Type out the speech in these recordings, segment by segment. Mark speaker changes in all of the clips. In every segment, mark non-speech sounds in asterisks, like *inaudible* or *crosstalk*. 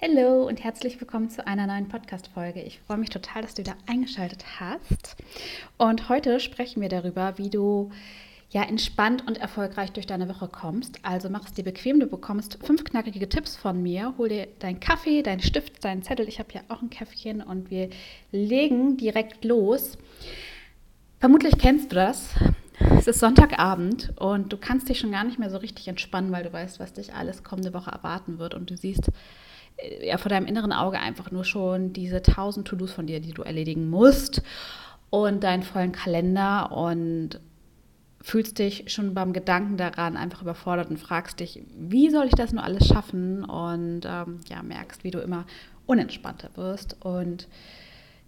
Speaker 1: Hallo und herzlich willkommen zu einer neuen Podcast-Folge. Ich freue mich total, dass du wieder eingeschaltet hast. Und heute sprechen wir darüber, wie du ja entspannt und erfolgreich durch deine Woche kommst. Also mach es dir bequem. Du bekommst fünf knackige Tipps von mir. Hol dir deinen Kaffee, deinen Stift, deinen Zettel. Ich habe ja auch ein Käffchen und wir legen direkt los. Vermutlich kennst du das. Es ist Sonntagabend und du kannst dich schon gar nicht mehr so richtig entspannen, weil du weißt, was dich alles kommende Woche erwarten wird und du siehst ja vor deinem inneren Auge einfach nur schon diese tausend To-Dos von dir, die du erledigen musst und deinen vollen Kalender und fühlst dich schon beim Gedanken daran einfach überfordert und fragst dich, wie soll ich das nur alles schaffen? Und ähm, ja, merkst, wie du immer unentspannter wirst und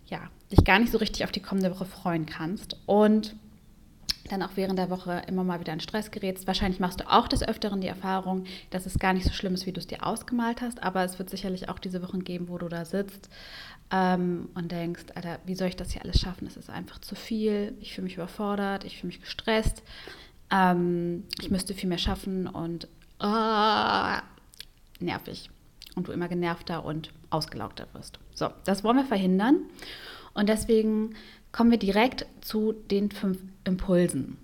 Speaker 1: ja, dich gar nicht so richtig auf die kommende Woche freuen kannst. Und dann auch während der Woche immer mal wieder in Stress gerätst. Wahrscheinlich machst du auch des Öfteren die Erfahrung, dass es gar nicht so schlimm ist, wie du es dir ausgemalt hast, aber es wird sicherlich auch diese Wochen geben, wo du da sitzt ähm, und denkst, Alter, wie soll ich das hier alles schaffen? Es ist einfach zu viel, ich fühle mich überfordert, ich fühle mich gestresst, ähm, ich müsste viel mehr schaffen und oh, nervig. Und du immer genervter und ausgelaugter wirst. So, das wollen wir verhindern. Und deswegen kommen wir direkt zu den fünf Impulsen.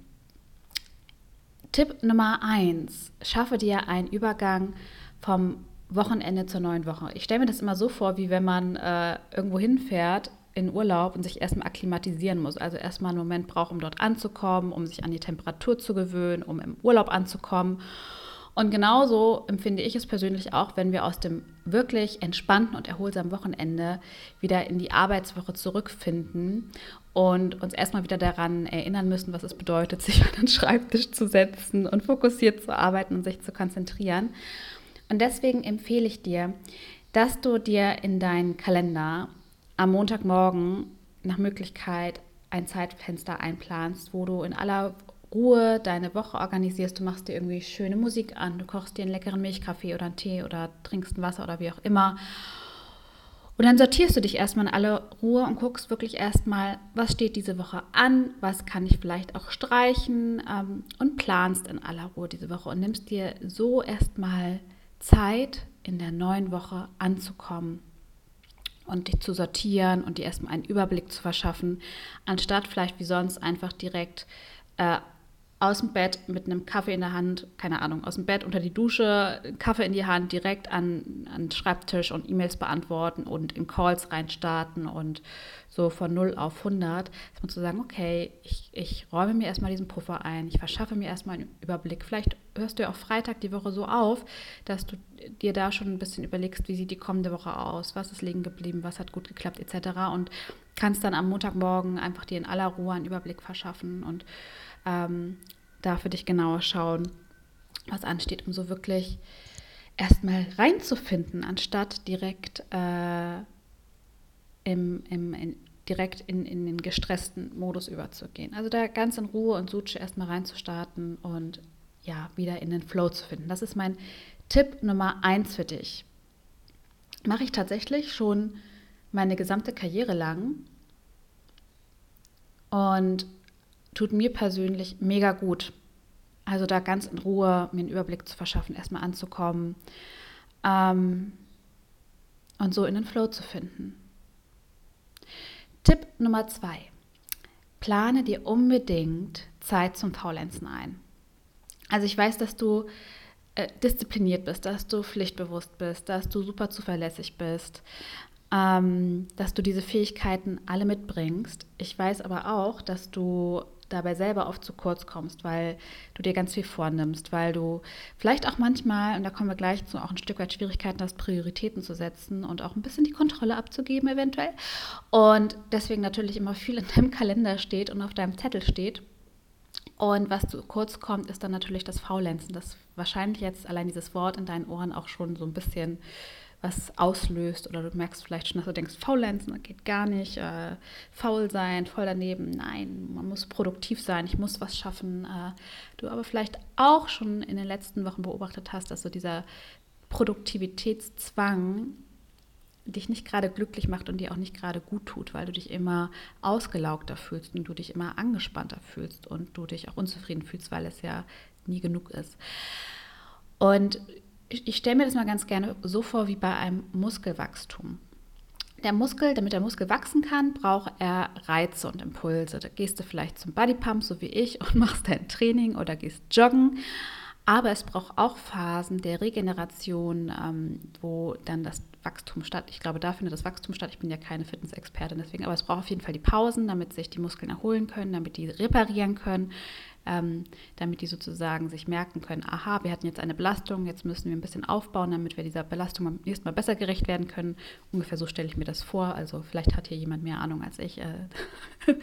Speaker 1: Tipp Nummer eins: Schaffe dir einen Übergang vom Wochenende zur neuen Woche. Ich stelle mir das immer so vor, wie wenn man äh, irgendwo hinfährt in Urlaub und sich erstmal akklimatisieren muss. Also erstmal einen Moment braucht, um dort anzukommen, um sich an die Temperatur zu gewöhnen, um im Urlaub anzukommen. Und genauso empfinde ich es persönlich auch, wenn wir aus dem wirklich entspannten und erholsamen Wochenende wieder in die Arbeitswoche zurückfinden und uns erstmal wieder daran erinnern müssen, was es bedeutet, *laughs* sich an den Schreibtisch zu setzen und fokussiert zu arbeiten und sich zu konzentrieren. Und deswegen empfehle ich dir, dass du dir in deinen Kalender am Montagmorgen nach Möglichkeit ein Zeitfenster einplanst, wo du in aller Ruhe deine Woche organisierst. Du machst dir irgendwie schöne Musik an, du kochst dir einen leckeren Milchkaffee oder einen Tee oder trinkst ein Wasser oder wie auch immer. Und dann sortierst du dich erstmal in alle Ruhe und guckst wirklich erstmal, was steht diese Woche an, was kann ich vielleicht auch streichen ähm, und planst in aller Ruhe diese Woche und nimmst dir so erstmal Zeit, in der neuen Woche anzukommen und dich zu sortieren und dir erstmal einen Überblick zu verschaffen, anstatt vielleicht wie sonst einfach direkt äh, aus dem Bett mit einem Kaffee in der Hand, keine Ahnung, aus dem Bett unter die Dusche, Kaffee in die Hand, direkt an, an den Schreibtisch und E-Mails beantworten und in Calls reinstarten und so von 0 auf 100, dass man zu sagen, okay, ich, ich räume mir erstmal diesen Puffer ein, ich verschaffe mir erstmal einen Überblick. Vielleicht hörst du ja auch Freitag die Woche so auf, dass du dir da schon ein bisschen überlegst, wie sieht die kommende Woche aus, was ist liegen geblieben, was hat gut geklappt etc. und kannst dann am Montagmorgen einfach dir in aller Ruhe einen Überblick verschaffen und ähm, da für dich genauer schauen, was ansteht, um so wirklich erstmal reinzufinden, anstatt direkt, äh, im, im, in, direkt in, in den gestressten Modus überzugehen. Also da ganz in Ruhe und Suche erstmal reinzustarten und ja, wieder in den Flow zu finden. Das ist mein Tipp Nummer eins für dich. Mache ich tatsächlich schon meine gesamte Karriere lang. Und tut mir persönlich mega gut. Also da ganz in Ruhe mir einen Überblick zu verschaffen, erstmal anzukommen ähm, und so in den Flow zu finden. Tipp Nummer zwei. Plane dir unbedingt Zeit zum Faulenzen ein. Also ich weiß, dass du äh, diszipliniert bist, dass du pflichtbewusst bist, dass du super zuverlässig bist, ähm, dass du diese Fähigkeiten alle mitbringst. Ich weiß aber auch, dass du dabei selber oft zu kurz kommst, weil du dir ganz viel vornimmst, weil du vielleicht auch manchmal, und da kommen wir gleich zu, auch ein Stück weit Schwierigkeiten hast, Prioritäten zu setzen und auch ein bisschen die Kontrolle abzugeben eventuell. Und deswegen natürlich immer viel in deinem Kalender steht und auf deinem Zettel steht. Und was zu kurz kommt, ist dann natürlich das Faulenzen, das wahrscheinlich jetzt allein dieses Wort in deinen Ohren auch schon so ein bisschen was auslöst oder du merkst vielleicht schon, dass du denkst, faulenzen, das geht gar nicht, äh, faul sein, voll daneben, nein, man muss produktiv sein, ich muss was schaffen. Äh, du aber vielleicht auch schon in den letzten Wochen beobachtet hast, dass so dieser Produktivitätszwang dich nicht gerade glücklich macht und dir auch nicht gerade gut tut, weil du dich immer ausgelaugter fühlst und du dich immer angespannter fühlst und du dich auch unzufrieden fühlst, weil es ja nie genug ist. Und ich stelle mir das mal ganz gerne so vor wie bei einem Muskelwachstum. Der Muskel, damit der Muskel wachsen kann, braucht er Reize und Impulse. Da gehst du vielleicht zum Bodypump, so wie ich, und *laughs* machst dein Training oder gehst joggen. Aber es braucht auch Phasen der Regeneration, ähm, wo dann das Wachstum statt. Ich glaube, da findet das Wachstum statt. Ich bin ja keine Fitness-Expertin, deswegen, aber es braucht auf jeden Fall die Pausen, damit sich die Muskeln erholen können, damit die reparieren können, ähm, damit die sozusagen sich merken können, aha, wir hatten jetzt eine Belastung, jetzt müssen wir ein bisschen aufbauen, damit wir dieser Belastung beim nächsten Mal besser gerecht werden können. Ungefähr so stelle ich mir das vor. Also vielleicht hat hier jemand mehr Ahnung als ich, äh, *laughs* äh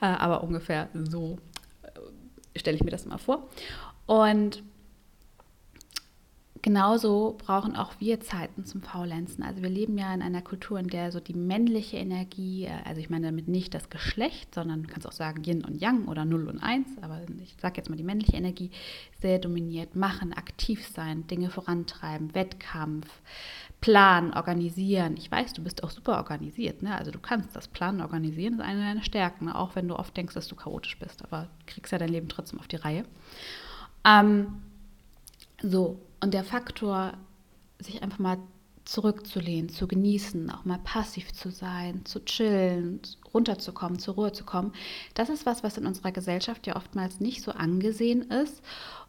Speaker 1: aber ungefähr so äh, stelle ich mir das mal vor. Und genauso brauchen auch wir Zeiten zum Faulenzen. Also wir leben ja in einer Kultur, in der so die männliche Energie, äh, also ich meine damit nicht das Geschlecht, sondern du kannst auch sagen Yin und Yang oder Null und Eins, aber ich sage jetzt mal die männliche Energie, sehr dominiert. Machen, aktiv sein, Dinge vorantreiben, Wettkampf, planen, organisieren. Ich weiß, du bist auch super organisiert, ne? Also du kannst das Planen, organisieren, ist eine deiner Stärken, auch wenn du oft denkst, dass du chaotisch bist, aber kriegst ja dein Leben trotzdem auf die Reihe. Ähm, so, und der Faktor, sich einfach mal zurückzulehnen, zu genießen, auch mal passiv zu sein, zu chillen, runterzukommen, zur Ruhe zu kommen, das ist was, was in unserer Gesellschaft ja oftmals nicht so angesehen ist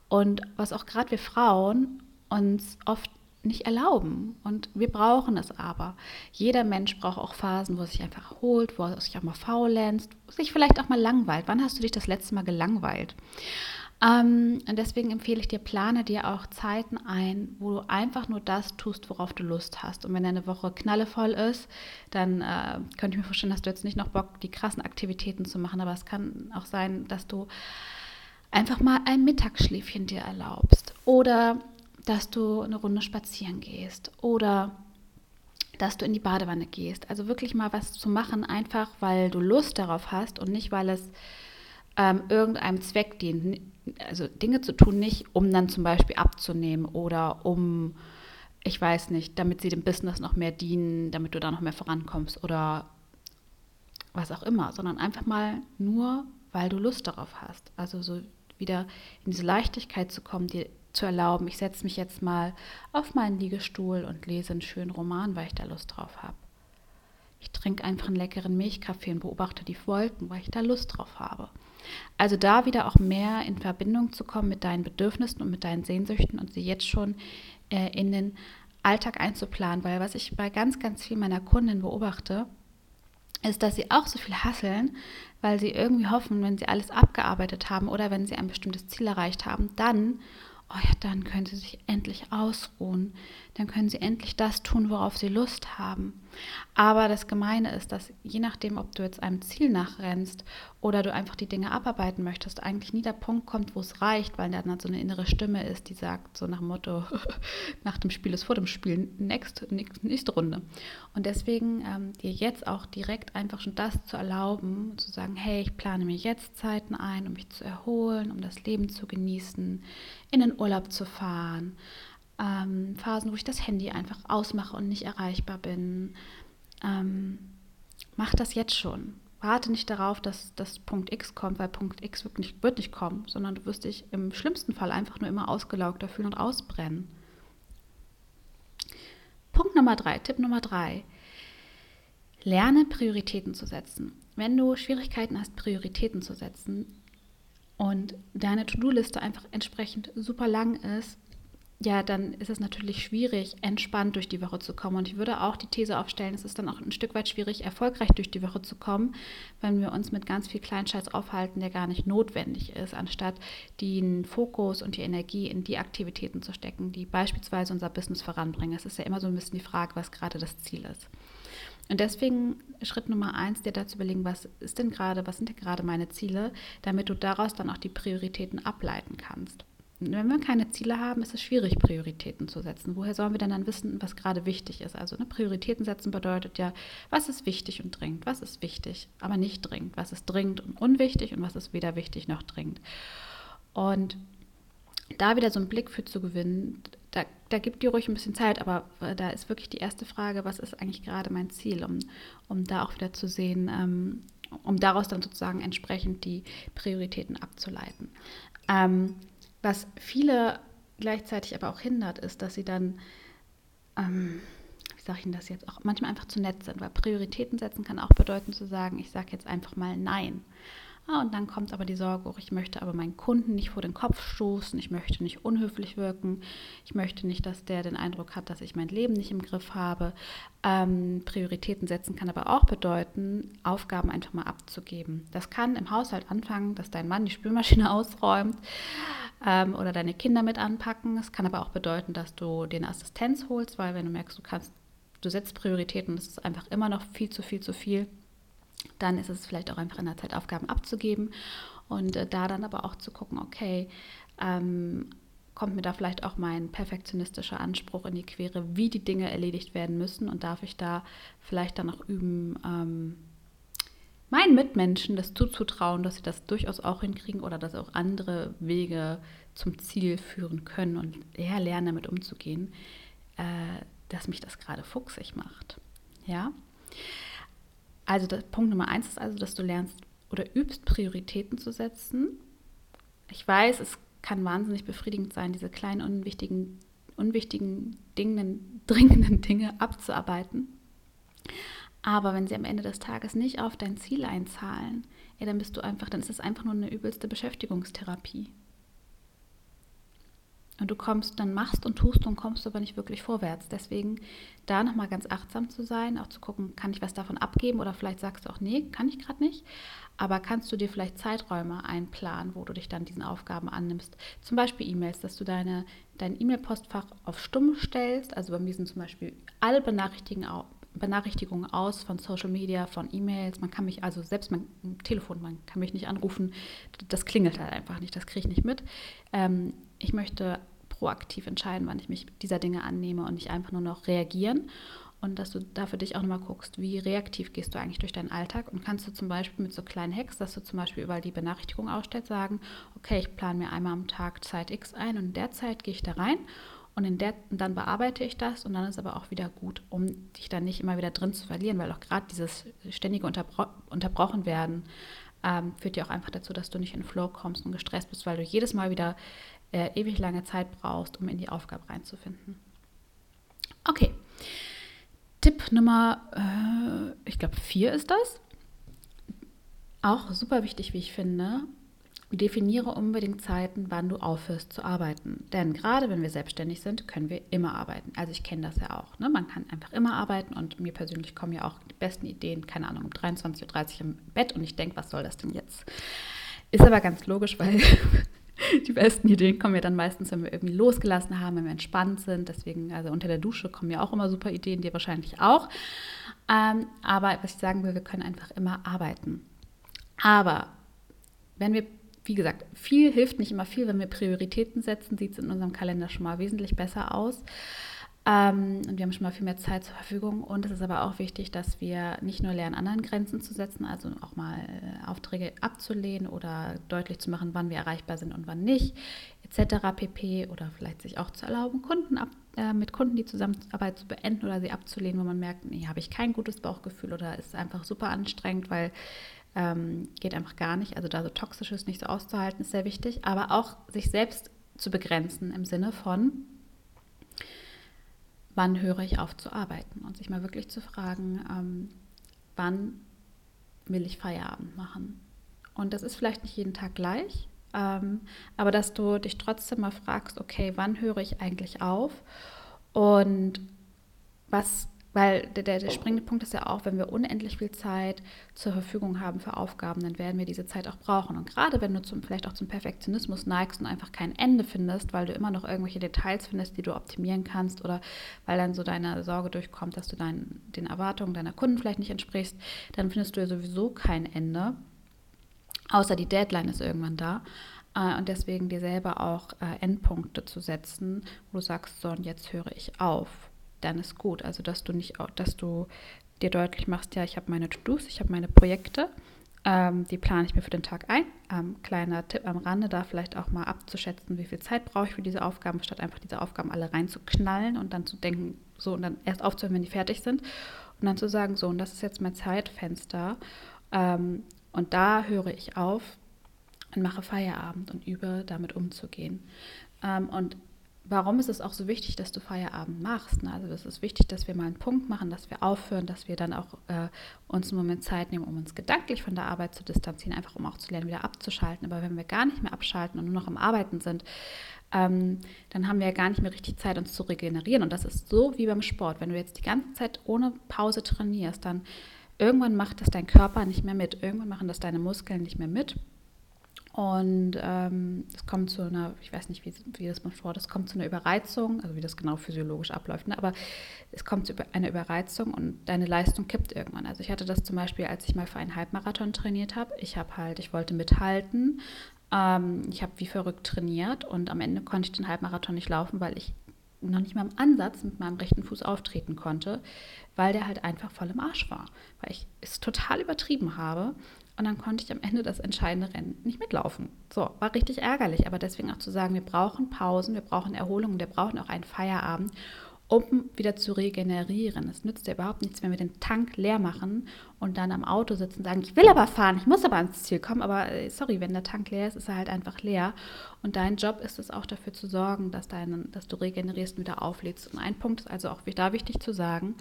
Speaker 1: und was auch gerade wir Frauen uns oft nicht erlauben. Und wir brauchen es aber. Jeder Mensch braucht auch Phasen, wo er sich einfach erholt, wo er sich auch mal faulenzt, wo sich vielleicht auch mal langweilt. Wann hast du dich das letzte Mal gelangweilt? Ähm, und deswegen empfehle ich dir, plane dir auch Zeiten ein, wo du einfach nur das tust, worauf du Lust hast. Und wenn deine Woche knallevoll ist, dann äh, könnte ich mir vorstellen, dass du jetzt nicht noch Bock, die krassen Aktivitäten zu machen. Aber es kann auch sein, dass du einfach mal ein Mittagsschläfchen dir erlaubst. Oder dass du eine Runde spazieren gehst. Oder dass du in die Badewanne gehst. Also wirklich mal was zu machen, einfach weil du Lust darauf hast und nicht, weil es ähm, irgendeinem Zweck dient also Dinge zu tun, nicht um dann zum Beispiel abzunehmen oder um, ich weiß nicht, damit sie dem Business noch mehr dienen, damit du da noch mehr vorankommst oder was auch immer, sondern einfach mal nur, weil du Lust darauf hast. Also so wieder in diese Leichtigkeit zu kommen, dir zu erlauben, ich setze mich jetzt mal auf meinen Liegestuhl und lese einen schönen Roman, weil ich da Lust drauf habe. Ich trinke einfach einen leckeren Milchkaffee und beobachte die Wolken, weil ich da Lust drauf habe. Also da wieder auch mehr in Verbindung zu kommen mit deinen Bedürfnissen und mit deinen Sehnsüchten und sie jetzt schon äh, in den Alltag einzuplanen, weil was ich bei ganz, ganz vielen meiner Kunden beobachte, ist, dass sie auch so viel hasseln, weil sie irgendwie hoffen, wenn sie alles abgearbeitet haben oder wenn sie ein bestimmtes Ziel erreicht haben, dann oh ja, dann können sie sich endlich ausruhen, dann können sie endlich das tun, worauf sie Lust haben. Aber das Gemeine ist, dass je nachdem, ob du jetzt einem Ziel nachrennst oder du einfach die Dinge abarbeiten möchtest, eigentlich nie der Punkt kommt, wo es reicht, weil dann so eine innere Stimme ist, die sagt so nach dem Motto, *laughs* nach dem Spiel ist vor dem Spiel, next, nächste Runde. Und deswegen ähm, dir jetzt auch direkt einfach schon das zu erlauben, zu sagen, hey, ich plane mir jetzt Zeiten ein, um mich zu erholen, um das Leben zu genießen, in den Urlaub zu fahren, ähm, Phasen, wo ich das Handy einfach ausmache und nicht erreichbar bin. Ähm, mach das jetzt schon. Warte nicht darauf, dass das Punkt X kommt, weil Punkt X wird nicht, wird nicht kommen, sondern du wirst dich im schlimmsten Fall einfach nur immer ausgelaugter fühlen und ausbrennen. Punkt Nummer drei, Tipp Nummer drei. Lerne Prioritäten zu setzen. Wenn du Schwierigkeiten hast, Prioritäten zu setzen und deine To-Do-Liste einfach entsprechend super lang ist, ja, dann ist es natürlich schwierig, entspannt durch die Woche zu kommen. Und ich würde auch die These aufstellen, es ist dann auch ein Stück weit schwierig, erfolgreich durch die Woche zu kommen, wenn wir uns mit ganz viel Kleinscheiß aufhalten, der gar nicht notwendig ist, anstatt den Fokus und die Energie in die Aktivitäten zu stecken, die beispielsweise unser Business voranbringen. Es ist ja immer so ein bisschen die Frage, was gerade das Ziel ist. Und deswegen Schritt Nummer eins, dir dazu überlegen, was ist denn gerade, was sind denn gerade meine Ziele, damit du daraus dann auch die Prioritäten ableiten kannst. Wenn wir keine Ziele haben, ist es schwierig, Prioritäten zu setzen. Woher sollen wir denn dann wissen, was gerade wichtig ist? Also ne, Prioritäten setzen bedeutet ja, was ist wichtig und dringend, was ist wichtig, aber nicht dringend, was ist dringend und unwichtig und was ist weder wichtig noch dringend. Und da wieder so einen Blick für zu gewinnen, da, da gibt dir ruhig ein bisschen Zeit, aber äh, da ist wirklich die erste Frage, was ist eigentlich gerade mein Ziel, um, um da auch wieder zu sehen, ähm, um daraus dann sozusagen entsprechend die Prioritäten abzuleiten. Ähm, was viele gleichzeitig aber auch hindert, ist, dass sie dann, ähm, wie sage ich Ihnen das jetzt, auch manchmal einfach zu nett sind, weil Prioritäten setzen kann auch bedeuten zu sagen, ich sage jetzt einfach mal Nein. Ah, und dann kommt aber die Sorge, oh, ich möchte aber meinen Kunden nicht vor den Kopf stoßen, ich möchte nicht unhöflich wirken, ich möchte nicht, dass der den Eindruck hat, dass ich mein Leben nicht im Griff habe. Ähm, Prioritäten setzen kann aber auch bedeuten, Aufgaben einfach mal abzugeben. Das kann im Haushalt anfangen, dass dein Mann die Spülmaschine *laughs* ausräumt ähm, oder deine Kinder mit anpacken. Es kann aber auch bedeuten, dass du den Assistenz holst, weil wenn du merkst, du kannst, du setzt Prioritäten es ist einfach immer noch viel zu viel zu viel dann ist es vielleicht auch einfach in der Zeit Aufgaben abzugeben und äh, da dann aber auch zu gucken, okay, ähm, kommt mir da vielleicht auch mein perfektionistischer Anspruch in die Quere, wie die Dinge erledigt werden müssen und darf ich da vielleicht dann auch üben, ähm, meinen Mitmenschen das zuzutrauen, dass sie das durchaus auch hinkriegen oder dass auch andere Wege zum Ziel führen können und eher lernen, damit umzugehen, äh, dass mich das gerade fuchsig macht. Ja. Also Punkt Nummer eins ist also, dass du lernst oder übst, Prioritäten zu setzen. Ich weiß, es kann wahnsinnig befriedigend sein, diese kleinen, unwichtigen, unwichtigen Dingen, *laughs* dringenden Dinge abzuarbeiten. Aber wenn sie am Ende des Tages nicht auf dein Ziel einzahlen, ja, dann bist du einfach, dann ist es einfach nur eine übelste Beschäftigungstherapie. Und du kommst, dann machst und tust und kommst aber nicht wirklich vorwärts. Deswegen da nochmal ganz achtsam zu sein, auch zu gucken, kann ich was davon abgeben oder vielleicht sagst du auch, nee, kann ich gerade nicht. Aber kannst du dir vielleicht Zeiträume einplanen, wo du dich dann diesen Aufgaben annimmst? Zum Beispiel E-Mails, dass du deine, dein E-Mail-Postfach auf Stumm stellst. Also bei mir sind zum Beispiel alle Benachrichtigungen aus von Social Media, von E-Mails. Man kann mich, also selbst mein Telefon, man kann mich nicht anrufen. Das klingelt halt einfach nicht, das kriege ich nicht mit. Ähm, ich möchte proaktiv entscheiden, wann ich mich dieser Dinge annehme und nicht einfach nur noch reagieren. Und dass du da für dich auch nochmal guckst, wie reaktiv gehst du eigentlich durch deinen Alltag und kannst du zum Beispiel mit so kleinen Hacks, dass du zum Beispiel überall die Benachrichtigung ausstellst, sagen, okay, ich plane mir einmal am Tag Zeit X ein und in der Zeit gehe ich da rein und, in der, und dann bearbeite ich das und dann ist aber auch wieder gut, um dich dann nicht immer wieder drin zu verlieren, weil auch gerade dieses ständige Unterbro unterbrochen werden ähm, führt ja auch einfach dazu, dass du nicht in Flow kommst und gestresst bist, weil du jedes Mal wieder äh, ewig lange Zeit brauchst, um in die Aufgabe reinzufinden. Okay. Tipp Nummer, äh, ich glaube, vier ist das. Auch super wichtig, wie ich finde. Definiere unbedingt Zeiten, wann du aufhörst zu arbeiten. Denn gerade wenn wir selbstständig sind, können wir immer arbeiten. Also ich kenne das ja auch. Ne? Man kann einfach immer arbeiten und mir persönlich kommen ja auch die besten Ideen, keine Ahnung, um 23.30 Uhr im Bett und ich denke, was soll das denn jetzt? Ist aber ganz logisch, weil *laughs* die besten Ideen kommen ja dann meistens, wenn wir irgendwie losgelassen haben, wenn wir entspannt sind. Deswegen, also unter der Dusche kommen ja auch immer super Ideen, dir wahrscheinlich auch. Ähm, aber was ich sagen will, wir können einfach immer arbeiten. Aber wenn wir, wie gesagt, viel hilft nicht immer viel, wenn wir Prioritäten setzen, sieht es in unserem Kalender schon mal wesentlich besser aus. Ähm, und wir haben schon mal viel mehr Zeit zur Verfügung. Und es ist aber auch wichtig, dass wir nicht nur lernen, anderen Grenzen zu setzen, also auch mal äh, Aufträge abzulehnen oder deutlich zu machen, wann wir erreichbar sind und wann nicht, etc. pp. Oder vielleicht sich auch zu erlauben, Kunden ab, äh, mit Kunden die Zusammenarbeit zu beenden oder sie abzulehnen, wo man merkt, nee, habe ich kein gutes Bauchgefühl oder ist einfach super anstrengend, weil ähm, geht einfach gar nicht. Also da so toxisches nicht so auszuhalten, ist sehr wichtig. Aber auch sich selbst zu begrenzen im Sinne von, wann höre ich auf zu arbeiten und sich mal wirklich zu fragen, ähm, wann will ich Feierabend machen. Und das ist vielleicht nicht jeden Tag gleich, ähm, aber dass du dich trotzdem mal fragst, okay, wann höre ich eigentlich auf und was weil der, der, der, springende Punkt ist ja auch, wenn wir unendlich viel Zeit zur Verfügung haben für Aufgaben, dann werden wir diese Zeit auch brauchen. Und gerade wenn du zum, vielleicht auch zum Perfektionismus neigst und einfach kein Ende findest, weil du immer noch irgendwelche Details findest, die du optimieren kannst oder weil dann so deine Sorge durchkommt, dass du dein, den Erwartungen deiner Kunden vielleicht nicht entsprichst, dann findest du ja sowieso kein Ende. Außer die Deadline ist irgendwann da. Äh, und deswegen dir selber auch äh, Endpunkte zu setzen, wo du sagst, so und jetzt höre ich auf, dann ist gut. Also dass du nicht, dass du dir deutlich machst, ja, ich habe meine To-Dos, ich habe meine Projekte, ähm, die plane ich mir für den Tag ein. Ähm, kleiner Tipp am Rande, da vielleicht auch mal abzuschätzen, wie viel Zeit brauche ich für diese Aufgaben, statt einfach diese Aufgaben alle reinzuknallen und dann zu denken, so und dann erst aufzuhören, wenn die fertig sind. Und dann zu sagen, so und das ist jetzt mein Zeitfenster. Ähm, und da höre ich auf und mache Feierabend und übe damit umzugehen. Ähm, und warum ist es auch so wichtig, dass du Feierabend machst? Ne? Also es ist wichtig, dass wir mal einen Punkt machen, dass wir aufhören, dass wir dann auch äh, uns einen Moment Zeit nehmen, um uns gedanklich von der Arbeit zu distanzieren, einfach um auch zu lernen, wieder abzuschalten. Aber wenn wir gar nicht mehr abschalten und nur noch am Arbeiten sind, ähm, dann haben wir ja gar nicht mehr richtig Zeit, uns zu regenerieren. Und das ist so wie beim Sport. Wenn du jetzt die ganze Zeit ohne Pause trainierst, dann irgendwann macht das dein Körper nicht mehr mit. Irgendwann machen das deine Muskeln nicht mehr mit. Und ähm, es kommt zu einer, ich weiß nicht, wie, wie das man vor, es kommt zu einer Überreizung, also wie das genau physiologisch abläuft, ne? aber es kommt zu einer Überreizung und deine Leistung kippt irgendwann. Also ich hatte das zum Beispiel, als ich mal für einen Halbmarathon trainiert habe. Ich habe halt, ich wollte mithalten, ähm, ich habe wie verrückt trainiert und am Ende konnte ich den Halbmarathon nicht laufen, weil ich noch nicht mal im Ansatz mit meinem rechten Fuß auftreten konnte, weil der halt einfach voll im Arsch war, weil ich es total übertrieben habe und dann konnte ich am Ende das entscheidende Rennen nicht mitlaufen. So, war richtig ärgerlich, aber deswegen auch zu sagen, wir brauchen Pausen, wir brauchen Erholung, wir brauchen auch einen Feierabend, um wieder zu regenerieren. Es nützt ja überhaupt nichts, wenn wir den Tank leer machen und dann am Auto sitzen und sagen, ich will aber fahren, ich muss aber ans Ziel kommen, aber äh, sorry, wenn der Tank leer ist, ist er halt einfach leer. Und dein Job ist es auch dafür zu sorgen, dass, deinen, dass du regenerierst und wieder auflädst. Und ein Punkt ist also auch da wichtig zu sagen,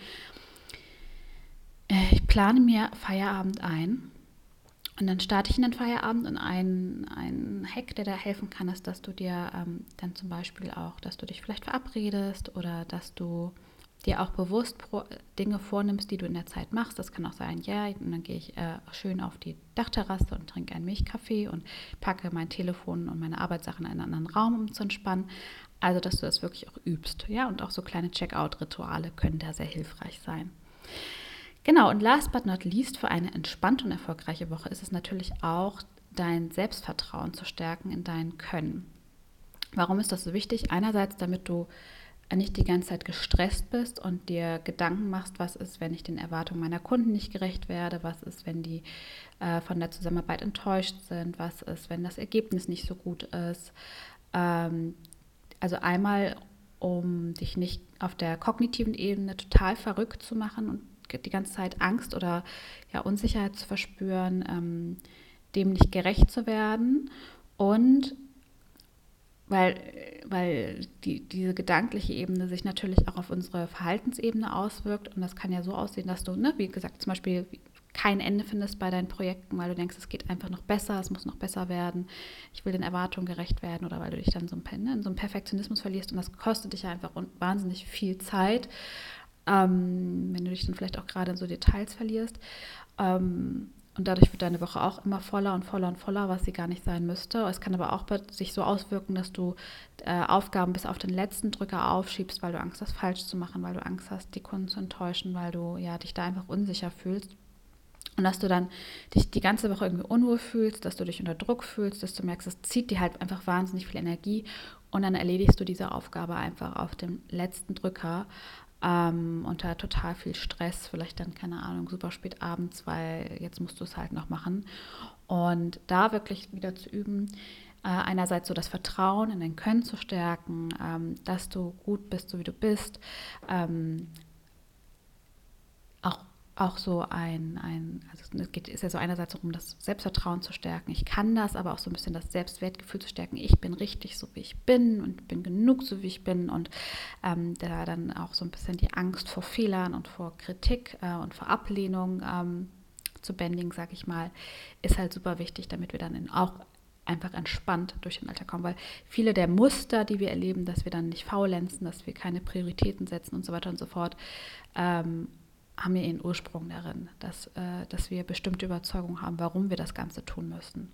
Speaker 1: äh, ich plane mir Feierabend ein und dann starte ich in den Feierabend und ein, ein Hack, der da helfen kann, ist, dass du dir ähm, dann zum Beispiel auch, dass du dich vielleicht verabredest oder dass du dir auch bewusst Dinge vornimmst, die du in der Zeit machst. Das kann auch sein, ja, und dann gehe ich äh, schön auf die Dachterrasse und trinke einen Milchkaffee und packe mein Telefon und meine Arbeitssachen in einen anderen Raum, um zu entspannen. Also, dass du das wirklich auch übst. Ja, und auch so kleine Checkout-Rituale können da sehr hilfreich sein. Genau, und last but not least, für eine entspannte und erfolgreiche Woche ist es natürlich auch, dein Selbstvertrauen zu stärken in dein Können. Warum ist das so wichtig? Einerseits, damit du nicht die ganze Zeit gestresst bist und dir Gedanken machst, was ist, wenn ich den Erwartungen meiner Kunden nicht gerecht werde, was ist, wenn die äh, von der Zusammenarbeit enttäuscht sind, was ist, wenn das Ergebnis nicht so gut ist. Ähm, also einmal, um dich nicht auf der kognitiven Ebene total verrückt zu machen und die ganze Zeit Angst oder ja, Unsicherheit zu verspüren, ähm, dem nicht gerecht zu werden. Und weil, weil die, diese gedankliche Ebene sich natürlich auch auf unsere Verhaltensebene auswirkt. Und das kann ja so aussehen, dass du, ne, wie gesagt, zum Beispiel kein Ende findest bei deinen Projekten, weil du denkst, es geht einfach noch besser, es muss noch besser werden, ich will den Erwartungen gerecht werden oder weil du dich dann so ne, in so einen Perfektionismus verlierst. Und das kostet dich einfach wahnsinnig viel Zeit ähm, wenn du dich dann vielleicht auch gerade in so Details verlierst. Ähm, und dadurch wird deine Woche auch immer voller und voller und voller, was sie gar nicht sein müsste. Es kann aber auch sich so auswirken, dass du äh, Aufgaben bis auf den letzten Drücker aufschiebst, weil du Angst hast, falsch zu machen, weil du Angst hast, die Kunden zu enttäuschen, weil du ja dich da einfach unsicher fühlst. Und dass du dann dich die ganze Woche irgendwie unwohl fühlst, dass du dich unter Druck fühlst, dass du merkst, es zieht dir halt einfach wahnsinnig viel Energie und dann erledigst du diese Aufgabe einfach auf dem letzten Drücker ähm, unter total viel Stress, vielleicht dann, keine Ahnung, super spät abends, weil jetzt musst du es halt noch machen. Und da wirklich wieder zu üben, äh, einerseits so das Vertrauen in dein Können zu stärken, ähm, dass du gut bist, so wie du bist, ähm, auch so ein, ein also es geht, ist ja so einerseits darum, das Selbstvertrauen zu stärken. Ich kann das, aber auch so ein bisschen das Selbstwertgefühl zu stärken. Ich bin richtig, so wie ich bin und bin genug, so wie ich bin. Und ähm, da dann auch so ein bisschen die Angst vor Fehlern und vor Kritik äh, und vor Ablehnung ähm, zu bändigen, sage ich mal, ist halt super wichtig, damit wir dann in, auch einfach entspannt durch den Alltag kommen, weil viele der Muster, die wir erleben, dass wir dann nicht faulenzen, dass wir keine Prioritäten setzen und so weiter und so fort, ähm, haben ja ihren Ursprung darin, dass, äh, dass wir bestimmte Überzeugungen haben, warum wir das Ganze tun müssen.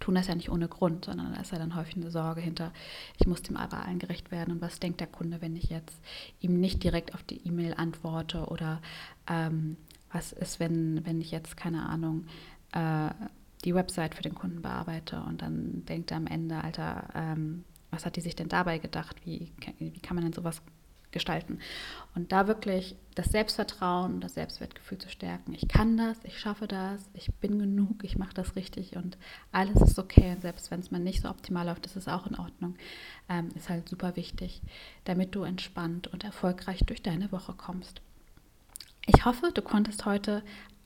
Speaker 1: Tun das ja nicht ohne Grund, sondern da ist ja dann häufig eine Sorge hinter, ich muss dem aber allen gerecht werden und was denkt der Kunde, wenn ich jetzt ihm nicht direkt auf die E-Mail antworte oder ähm, was ist, wenn, wenn ich jetzt, keine Ahnung, äh, die Website für den Kunden bearbeite und dann denkt er am Ende, Alter, ähm, was hat die sich denn dabei gedacht? Wie, wie kann man denn sowas gestalten? Und da wirklich das Selbstvertrauen, das Selbstwertgefühl zu stärken. Ich kann das, ich schaffe das, ich bin genug, ich mache das richtig und alles ist okay. Und selbst wenn es mal nicht so optimal läuft, ist es auch in Ordnung. Ähm, ist halt super wichtig, damit du entspannt und erfolgreich durch deine Woche kommst. Ich hoffe, du konntest heute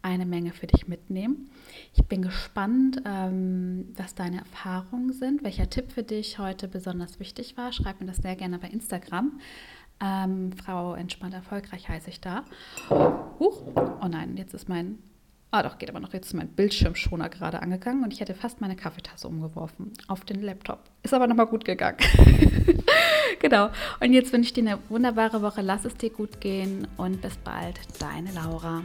Speaker 1: eine Menge für dich mitnehmen. Ich bin gespannt, ähm, was deine Erfahrungen sind, welcher Tipp für dich heute besonders wichtig war. Schreib mir das sehr gerne bei Instagram. Ähm, Frau entspannt erfolgreich heiße ich da. Huch, oh nein, jetzt ist mein Ah, doch, geht aber noch. Jetzt ist mein Bildschirmschoner gerade angegangen und ich hätte fast meine Kaffeetasse umgeworfen auf den Laptop. Ist aber nochmal gut gegangen. *laughs* genau. Und jetzt wünsche ich dir eine wunderbare Woche. Lass es dir gut gehen und bis bald. Deine Laura.